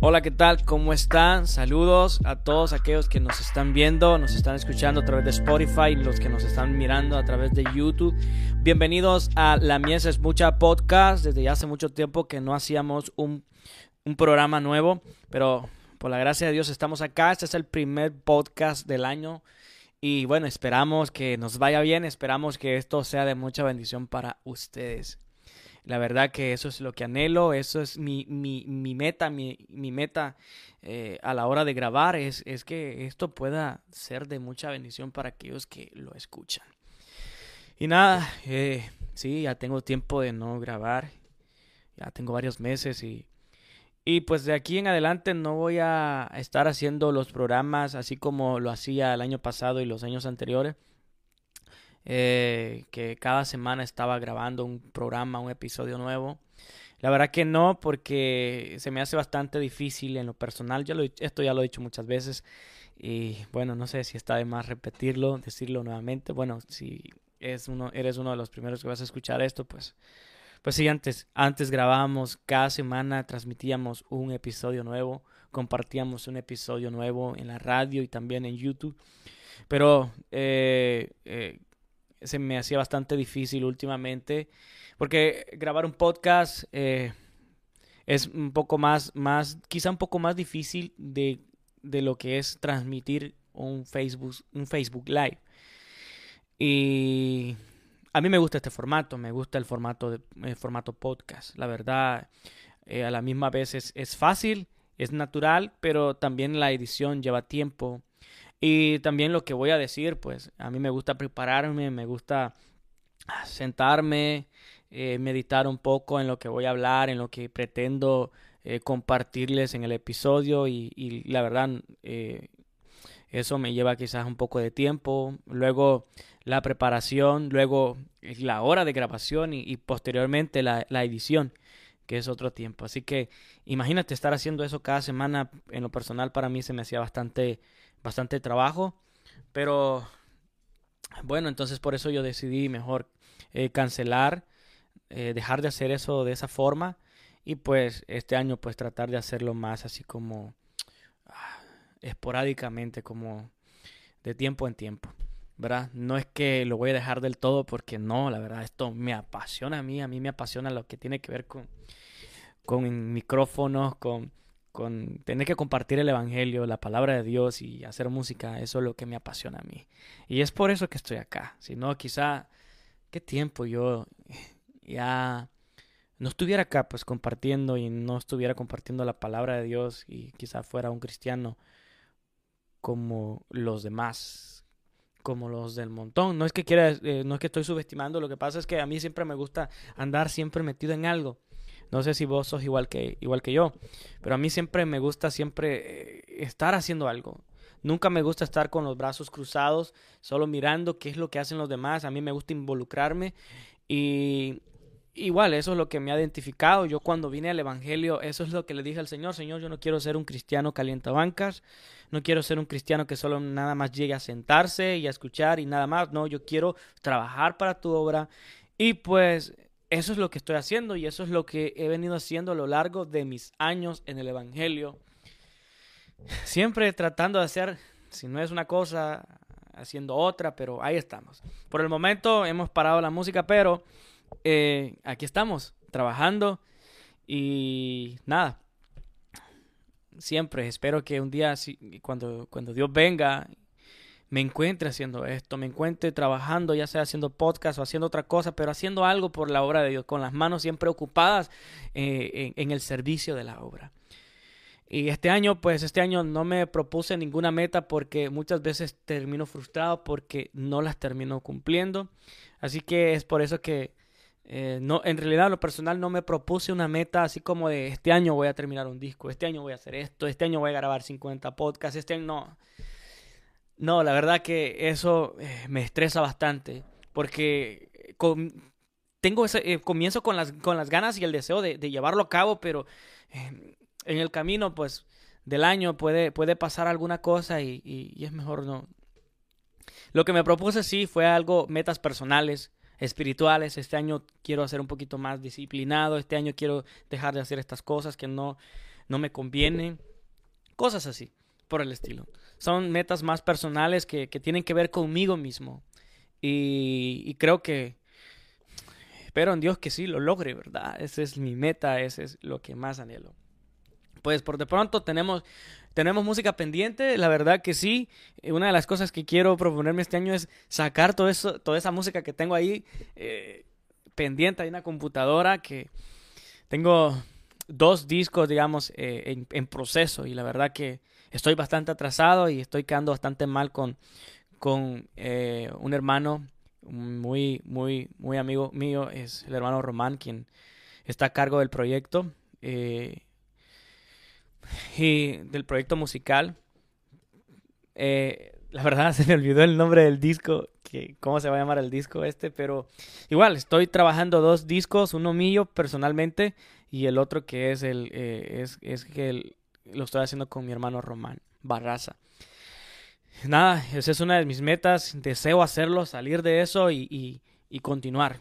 Hola, ¿qué tal? ¿Cómo están? Saludos a todos aquellos que nos están viendo, nos están escuchando a través de Spotify, los que nos están mirando a través de YouTube. Bienvenidos a La Mies es Mucha Podcast. Desde hace mucho tiempo que no hacíamos un, un programa nuevo, pero por la gracia de Dios estamos acá. Este es el primer podcast del año. Y bueno, esperamos que nos vaya bien, esperamos que esto sea de mucha bendición para ustedes. La verdad que eso es lo que anhelo, eso es mi, mi, mi meta, mi, mi meta eh, a la hora de grabar, es, es que esto pueda ser de mucha bendición para aquellos que lo escuchan. Y nada, eh, sí, ya tengo tiempo de no grabar, ya tengo varios meses y, y pues de aquí en adelante no voy a estar haciendo los programas así como lo hacía el año pasado y los años anteriores eh, que cada semana estaba grabando un programa, un episodio nuevo. La verdad que no, porque se me hace bastante difícil en lo personal. Yo lo, esto ya lo he dicho muchas veces. Y bueno, no sé si está de más repetirlo, decirlo nuevamente. Bueno, si es uno, eres uno de los primeros que vas a escuchar esto, pues, pues sí, antes, antes grabábamos, cada semana transmitíamos un episodio nuevo, compartíamos un episodio nuevo en la radio y también en YouTube. Pero eh, eh, se me hacía bastante difícil últimamente, porque grabar un podcast eh, es un poco más, más, quizá un poco más difícil de, de lo que es transmitir un Facebook, un Facebook Live. Y a mí me gusta este formato, me gusta el formato, de, el formato podcast. La verdad, eh, a la misma vez es, es fácil, es natural, pero también la edición lleva tiempo y también lo que voy a decir, pues a mí me gusta prepararme, me gusta sentarme, eh, meditar un poco en lo que voy a hablar, en lo que pretendo eh, compartirles en el episodio y, y la verdad eh, eso me lleva quizás un poco de tiempo. Luego la preparación, luego la hora de grabación y, y posteriormente la, la edición que es otro tiempo. Así que imagínate estar haciendo eso cada semana. En lo personal para mí se me hacía bastante bastante trabajo, pero bueno, entonces por eso yo decidí mejor eh, cancelar, eh, dejar de hacer eso de esa forma y pues este año pues tratar de hacerlo más así como ah, esporádicamente, como de tiempo en tiempo. ¿verdad? No es que lo voy a dejar del todo porque no, la verdad, esto me apasiona a mí, a mí me apasiona lo que tiene que ver con, con micrófonos, con con tener que compartir el Evangelio, la palabra de Dios y hacer música, eso es lo que me apasiona a mí. Y es por eso que estoy acá. Si no, quizá, ¿qué tiempo yo ya no estuviera acá pues compartiendo y no estuviera compartiendo la palabra de Dios y quizá fuera un cristiano como los demás, como los del montón. No es que quiera, eh, no es que estoy subestimando, lo que pasa es que a mí siempre me gusta andar siempre metido en algo. No sé si vos sos igual que, igual que yo, pero a mí siempre me gusta siempre eh, estar haciendo algo. Nunca me gusta estar con los brazos cruzados, solo mirando qué es lo que hacen los demás. A mí me gusta involucrarme y igual eso es lo que me ha identificado. Yo cuando vine al Evangelio, eso es lo que le dije al Señor. Señor, yo no quiero ser un cristiano calientabancas, no quiero ser un cristiano que solo nada más llegue a sentarse y a escuchar y nada más. No, yo quiero trabajar para tu obra. Y pues eso es lo que estoy haciendo y eso es lo que he venido haciendo a lo largo de mis años en el Evangelio. Siempre tratando de hacer, si no es una cosa, haciendo otra, pero ahí estamos. Por el momento hemos parado la música, pero eh, aquí estamos, trabajando y nada. Siempre espero que un día, cuando, cuando Dios venga me encuentre haciendo esto, me encuentre trabajando, ya sea haciendo podcast o haciendo otra cosa, pero haciendo algo por la obra de Dios, con las manos siempre ocupadas eh, en, el servicio de la obra. Y este año, pues este año no me propuse ninguna meta porque muchas veces termino frustrado porque no las termino cumpliendo. Así que es por eso que eh, no, en realidad lo personal no me propuse una meta así como de este año voy a terminar un disco, este año voy a hacer esto, este año voy a grabar 50 podcasts, este año no. No, la verdad que eso eh, me estresa bastante porque eh, tengo ese, eh, comienzo con las, ganas y el deseo de, llevarlo a cabo, pero en el camino pues del año puede, puede pasar alguna cosa y, es mejor no. Lo que me propuse sí fue algo, metas personales, espirituales. Este año quiero ser un poquito más disciplinado. Este año quiero dejar de hacer estas cosas que no, no me convienen. Cosas así, por el estilo. Son metas más personales que, que tienen que ver conmigo mismo. Y, creo que espero en Dios que sí lo logre, ¿verdad? Esa es mi meta, ese es lo que más anhelo. Pues por de pronto tenemos tenemos música pendiente, la verdad que sí. Eh, una de las cosas que quiero proponerme este año es sacar todo eso, toda esa música que tengo ahí eh, pendiente. Hay una computadora que tengo dos discos, digamos, eh, en, proceso y la verdad que estoy bastante atrasado y estoy quedando bastante mal con, con un hermano muy, muy, muy amigo mío, es el hermano Román, quien está a cargo del proyecto y del proyecto musical. Eh, la verdad se me olvidó el nombre del disco, que, cómo se va a llamar el disco este, pero igual estoy trabajando dos discos, uno mío personalmente y el otro que es el eh, es, es, que lo estoy haciendo con mi hermano Román Barraza. Nada, esa es una de mis metas, deseo hacerlo, salir de eso y, y continuar.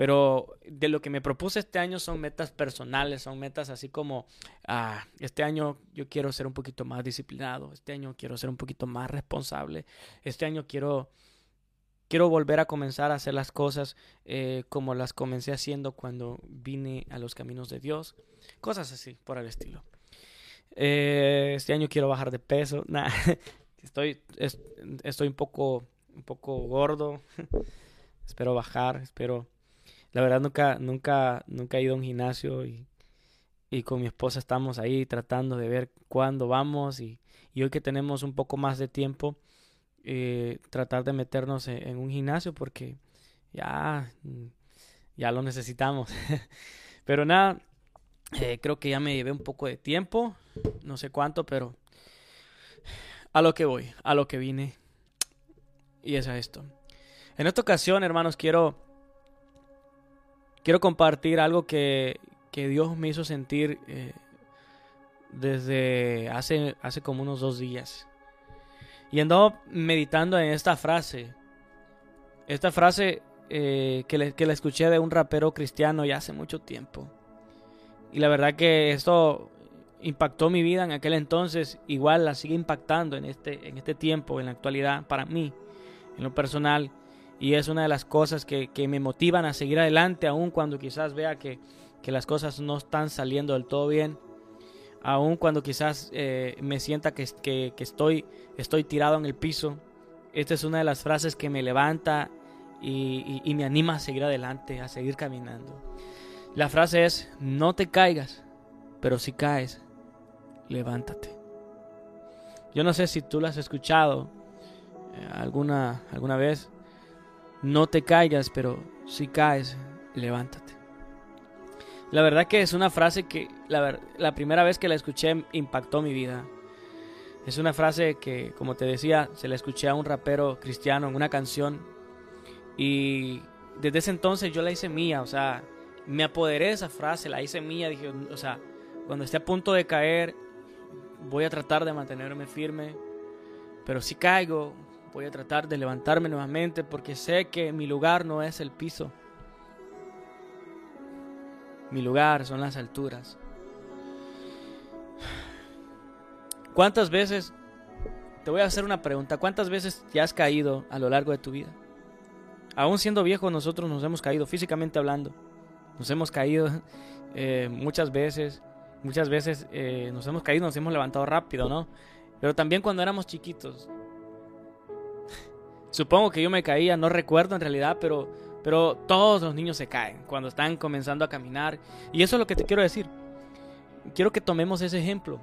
Pero de lo que me propuse este año son metas personales, son metas así como, ah, este año yo quiero ser un poquito más disciplinado, este año quiero ser un poquito más responsable, este año quiero, quiero volver a comenzar a hacer las cosas eh, como las comencé haciendo cuando vine a los caminos de Dios, cosas así, por el estilo. Eh, este año quiero bajar de peso, nah, estoy, estoy un poco, un poco gordo, espero bajar, espero. La verdad nunca, nunca, nunca he ido a un gimnasio y, y con mi esposa estamos ahí tratando de ver cuándo vamos y, y hoy que tenemos un poco más de tiempo, eh, tratar de meternos e, en, un gimnasio porque ya, ya lo necesitamos. pero nada, eh, creo que ya me llevé un poco de tiempo, no sé cuánto, pero a lo que voy, a lo que vine. Y es a esto. En esta ocasión, hermanos, quiero quiero compartir algo que, Dios me hizo sentir eh, desde hace, hace como unos dos días. Y ando meditando en esta frase. Esta frase eh, que, le, que la escuché de un rapero cristiano ya hace mucho tiempo. Y la verdad que esto impactó mi vida en aquel entonces, igual la sigue impactando en este, en este tiempo, en la actualidad, para mí, en lo personal. Y es una de las cosas que, me motivan a seguir adelante, aun cuando quizás vea que, las cosas no están saliendo del todo bien. Aun cuando quizás eh, me sienta que, estoy, estoy tirado en el piso. Esta es una de las frases que me levanta y me anima a seguir adelante, a seguir caminando. La frase es, no te caigas, pero si caes, levántate. Yo no sé si tú la has escuchado eh, alguna, alguna vez. No te caigas, pero si caes, levántate. La verdad que es una frase que la, la, primera vez que la escuché impactó mi vida. Es una frase que, como te decía, se la escuché a un rapero cristiano en una canción. Y desde ese entonces yo la hice mía, o sea, me apoderé de esa frase, la hice mía. Dije, o sea, cuando esté a punto de caer, voy a tratar de mantenerme firme. Pero si caigo, Voy a tratar de levantarme nuevamente porque sé que mi lugar no es el piso. Mi lugar son las alturas. ¿Cuántas veces, te voy a hacer una pregunta, cuántas veces ya has caído a lo largo de tu vida? Aún siendo viejo nosotros nos hemos caído, físicamente hablando. Nos hemos caído eh, muchas veces, muchas veces eh, nos hemos caído, nos hemos levantado rápido, ¿no? Pero también cuando éramos chiquitos, Supongo que yo me caía, no recuerdo en realidad, pero, pero todos los niños se caen cuando están comenzando a caminar. Y eso es lo que te quiero decir. Quiero que tomemos ese ejemplo.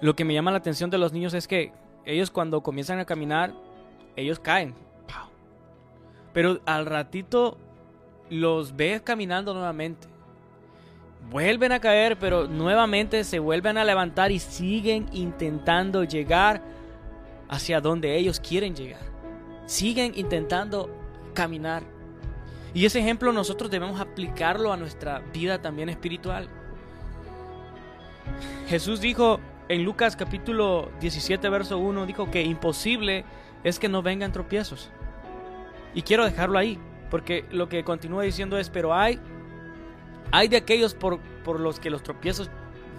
Lo que me llama la atención de los niños es que ellos cuando comienzan a caminar, ellos caen. Pero al ratito los ves caminando nuevamente. Vuelven a caer, pero nuevamente se vuelven a levantar y siguen intentando llegar hacia donde ellos quieren llegar siguen intentando caminar. Y ese ejemplo nosotros debemos aplicarlo a nuestra vida también espiritual. Jesús dijo en Lucas capítulo 17, verso 1, dijo que imposible es que no vengan tropiezos. Y quiero dejarlo ahí, Porque lo que continúa diciendo es, pero hay, hay de aquellos por, por los que los tropiezos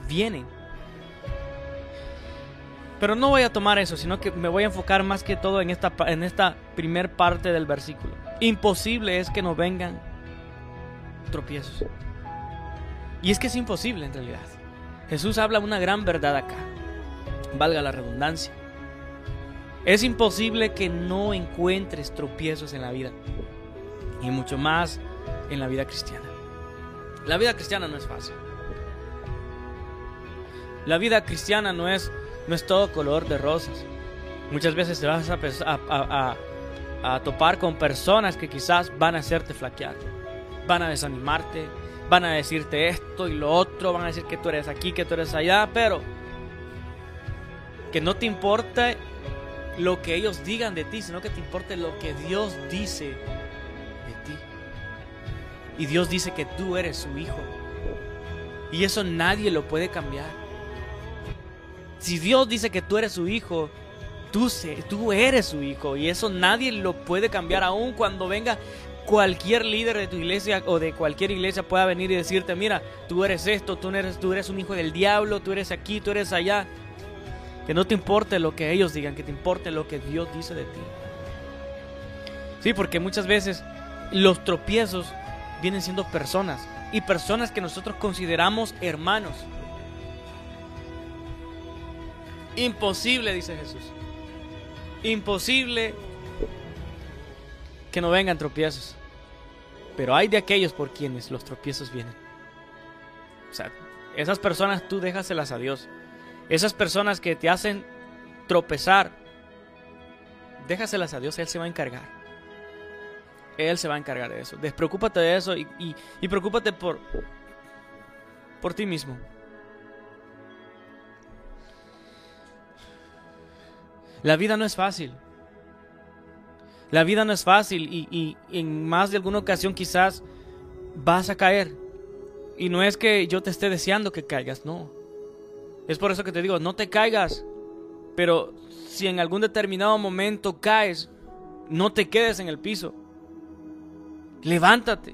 vienen. Pero no voy a tomar eso, sino que me voy a enfocar más que todo en esta, en esta primer parte del versículo. Imposible es que no vengan tropiezos. Y es que es imposible en realidad. Jesús habla una gran verdad acá. Valga la redundancia. Es imposible que no encuentres tropiezos en la vida. Y mucho más en la vida cristiana. La vida cristiana no es fácil. La vida cristiana no es, no es todo color de rosas. Muchas veces te vas a, a topar con personas que quizás van a hacerte flaquear. Van a desanimarte, van a decirte esto y lo otro, van a decir que tú eres aquí, que tú eres allá, pero que no te importe lo que ellos digan de ti, sino que te importe lo que Dios dice de ti. Y Dios dice que tú eres su hijo. Y eso nadie lo puede cambiar. Si Dios dice que tú eres su hijo, tú, tú eres su hijo. Y eso nadie lo puede cambiar aún cuando venga cualquier líder de tu iglesia o de cualquier iglesia pueda venir y decirte, mira, tú eres esto, tú eres, tú eres un hijo del diablo, tú eres aquí, tú eres allá. Que no te importe lo que ellos digan, que te importe lo que Dios dice de ti. Sí, porque muchas veces los tropiezos vienen siendo personas y personas que nosotros consideramos hermanos. Imposible, dice Jesús. Imposible que no vengan tropiezos. Pero hay de aquellos por quienes los tropiezos vienen. O sea, esas personas tú déjaselas a Dios. Esas personas que te hacen tropezar, déjaselas a Dios, Él se va a encargar. Él se va a encargar de eso. Despreocúpate de eso y, y, preocúpate por, por ti mismo. La vida no es fácil. La vida no es fácil y, en más de alguna ocasión quizás vas a caer. Y no es que yo te esté deseando que caigas, no. Es por eso que te digo, no te caigas. Pero si en algún determinado momento caes, no te quedes en el piso. Levántate.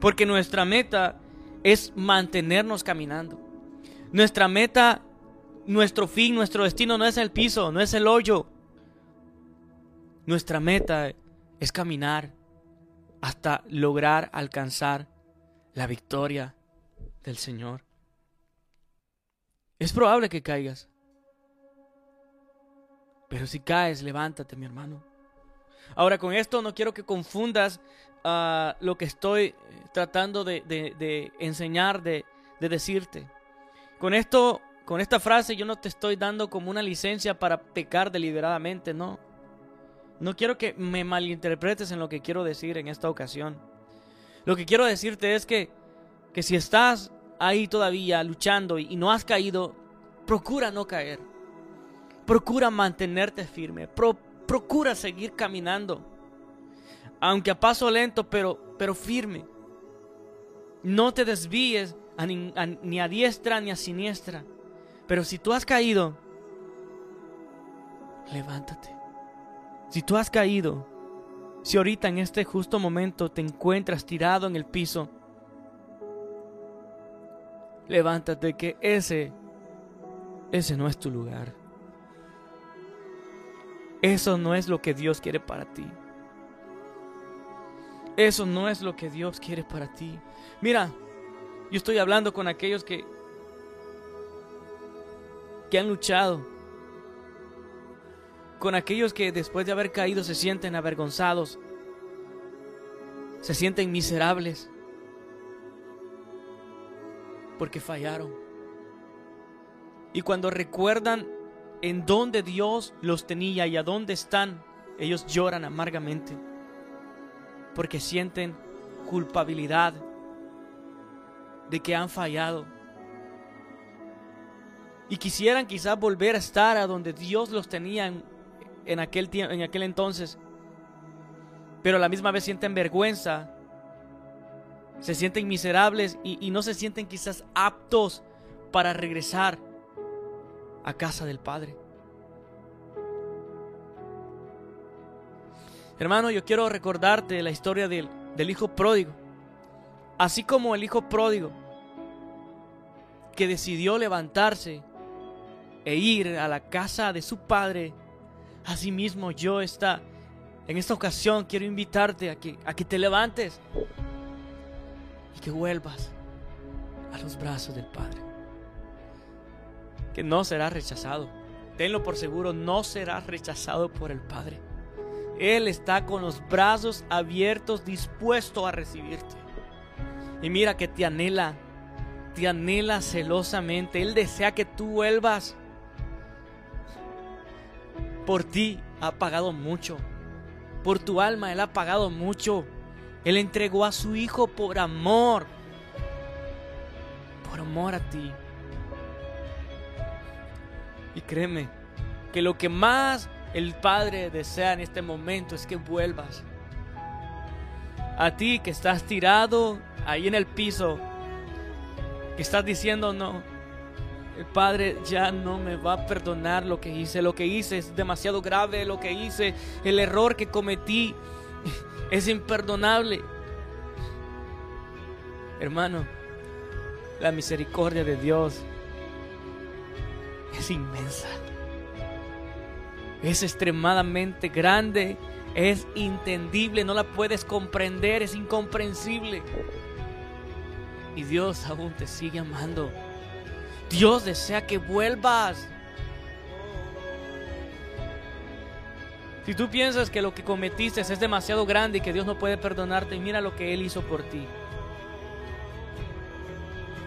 Porque nuestra meta es mantenernos caminando. Nuestra meta, nuestro fin, nuestro destino no es el piso, no es el hoyo. Nuestra meta es caminar hasta lograr alcanzar la victoria del Señor. Es probable que caigas. Pero si caes, levántate, mi hermano. Ahora, con esto no quiero que confundas ah, lo que estoy tratando de, de enseñar, de, decirte. Con esto, con esta frase, yo no te estoy dando como una licencia para pecar deliberadamente, no. No quiero que me malinterpretes en lo que quiero decir en esta ocasión. Lo que quiero decirte es que, que si estás ahí todavía luchando y, no has caído, procura no caer. Procura mantenerte firme. procura seguir caminando. Aunque a paso lento, pero, pero firme. No te desvíes ni a diestra ni a siniestra. Pero si tú has caído, levántate. Si tú has caído, si ahorita en este justo momento te encuentras tirado en el piso, levántate que ese, ese no es tu lugar. Eso no es lo que Dios quiere para ti. Eso no es lo que Dios quiere para ti. Mira, yo estoy hablando con aquellos que que han luchado con aquellos que después de haber caído se sienten avergonzados, se sienten miserables, porque fallaron. Y cuando recuerdan en dónde Dios los tenía y a dónde están, ellos lloran amargamente, porque sienten culpabilidad de que han fallado. Y quisieran quizás volver a estar a donde Dios los tenía en, en aquel, en aquel entonces, pero a la misma vez sienten vergüenza, se sienten miserables y, no se sienten quizás aptos para regresar a casa del Padre. Hermano, yo quiero recordarte la historia del, del hijo pródigo. Así como el hijo pródigo que decidió levantarse e ir a la casa de su padre, asimismo yo está en esta ocasión quiero invitarte a que, a que te levantes y que vuelvas a los brazos del Padre. Que no serás rechazado. Tenlo por seguro, no serás rechazado por el Padre. Él está con los brazos abiertos, dispuesto a recibirte. Y mira que te anhela, te anhela celosamente. Él desea que tú vuelvas. Por ti ha pagado mucho. Por tu alma Él ha pagado mucho. Él entregó a su Hijo por amor. Por amor a ti. Y créeme que lo que más el Padre desea en este momento es que vuelvas. A ti que estás tirado ahí en el piso, que estás diciendo no, el Padre ya no me va a perdonar lo que hice, lo que hice es demasiado grave, lo que hice, el error que cometí es imperdonable. Hermano, la misericordia de Dios es inmensa es extremadamente grande, es entendible, no la puedes comprender, es incomprensible. Y Dios aún te sigue amando. Dios desea que vuelvas. Si tú piensas que lo que cometiste es demasiado grande y que Dios no puede perdonarte, mira lo que Él hizo por ti.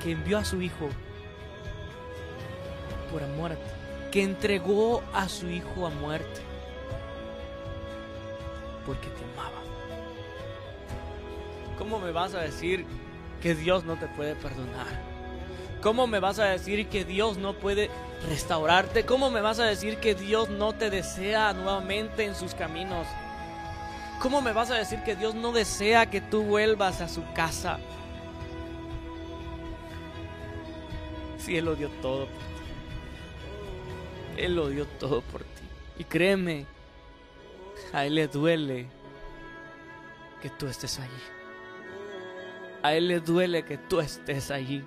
Que envió a su Hijo por amor a ti que entregó a su Hijo a muerte porque te amaba. ¿Cómo me vas a decir que Dios no te puede perdonar? ¿Cómo me vas a decir que Dios no puede restaurarte? ¿Cómo me vas a decir que Dios no te desea nuevamente en sus caminos? ¿Cómo me vas a decir que Dios no desea que tú vuelvas a su casa? Si Él lo dio todo él lo dio todo por ti. Y créeme, a Él le duele que tú estés allí. A Él le duele que tú estés allí.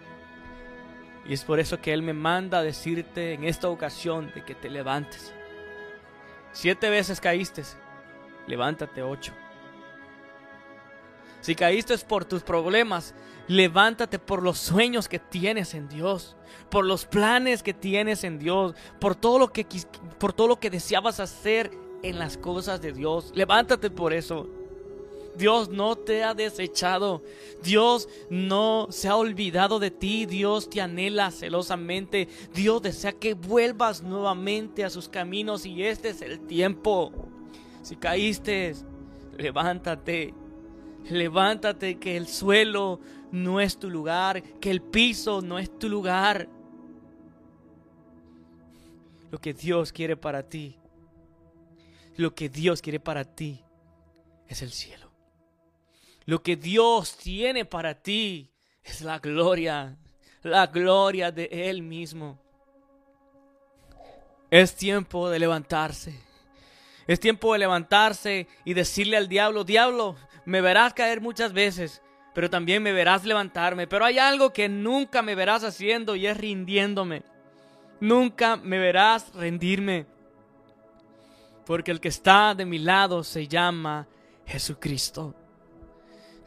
Y es por eso que Él me manda a decirte en esta ocasión de que te levantes. Siete veces caíste, levántate ocho. Si caíste por tus problemas, levántate por los sueños que tienes en Dios, por los planes que tienes en Dios, por todo lo que por todo lo que deseabas hacer en las cosas de Dios. Levántate por eso. Dios no te ha desechado. Dios no se ha olvidado de ti. Dios te anhela celosamente. Dios desea que vuelvas nuevamente a sus caminos y este es el tiempo. Si caíste, levántate Levántate que el suelo no es tu lugar, que el piso no es tu lugar. Lo que Dios quiere para ti, lo que Dios quiere para ti es el cielo. Lo que Dios tiene para ti es la gloria, la gloria de Él mismo. Es tiempo de levantarse. Es tiempo de levantarse y decirle al diablo, diablo, me verás caer muchas veces, pero también me verás levantarme. Pero hay algo que nunca me verás haciendo y es rindiéndome. Nunca me verás rendirme. Porque el que está de mi lado se llama Jesucristo.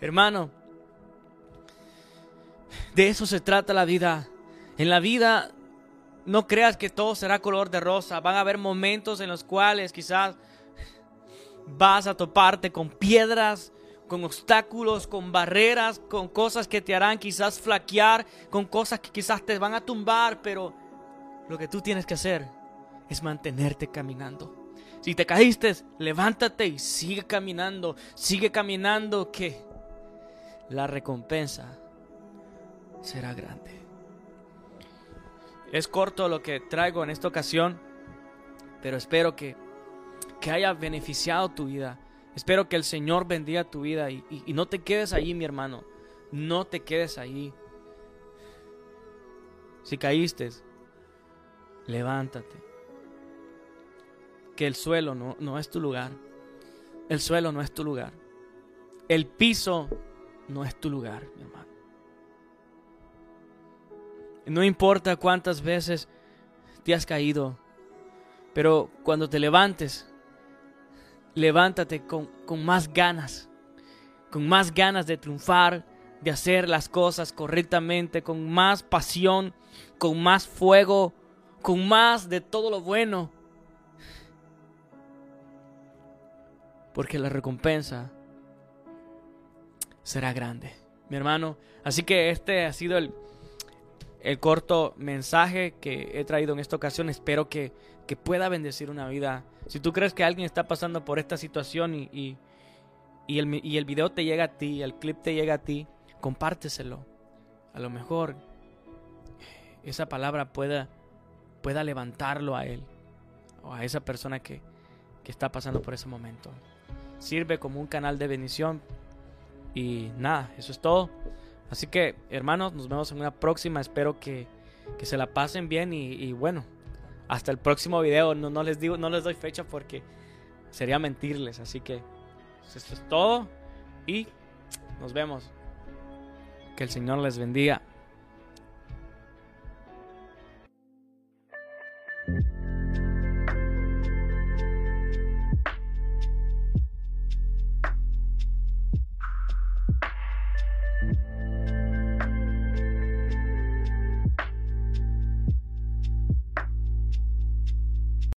Hermano, de eso se trata la vida. En la vida no creas que todo será color de rosa. Van a haber momentos en los cuales quizás vas a toparte con piedras, con obstáculos, con barreras, con cosas que te harán quizás flaquear, con cosas que quizás te van a tumbar, pero lo que tú tienes que hacer es mantenerte caminando. Si te caíste, levántate y sigue caminando, sigue caminando que la recompensa será grande. Es corto lo que traigo en esta ocasión, pero espero que, que haya beneficiado tu vida Espero que el Señor bendiga tu vida y, no te quedes allí, mi hermano. No te quedes allí. Si caíste, levántate. Que el suelo no, no es tu lugar. El suelo no es tu lugar. El piso no es tu lugar, mi hermano. No importa cuántas veces te has caído, pero cuando te levantes, levántate con, con más ganas, con más ganas de triunfar, de hacer las cosas correctamente, con más pasión, con más fuego, con más de todo lo bueno. Porque la recompensa será grande, mi hermano. Así que este ha sido el, el corto mensaje que he traído en esta ocasión. Espero que, que, pueda bendecir una vida. Si tú crees que alguien está pasando por esta situación y, y, y, el, y el video te llega a ti, el clip te llega a ti, compárteselo. A lo mejor esa palabra pueda, pueda levantarlo a él o a esa persona que, que está pasando por ese momento. Sirve como un canal de bendición. Y nada, eso es todo. Así que, hermanos, nos vemos en una próxima. Espero que, que se la pasen bien y, bueno, hasta el próximo video. No, no, les digo, no les doy fecha porque sería mentirles. Así que pues, esto es todo y nos vemos. Que el Señor les bendiga.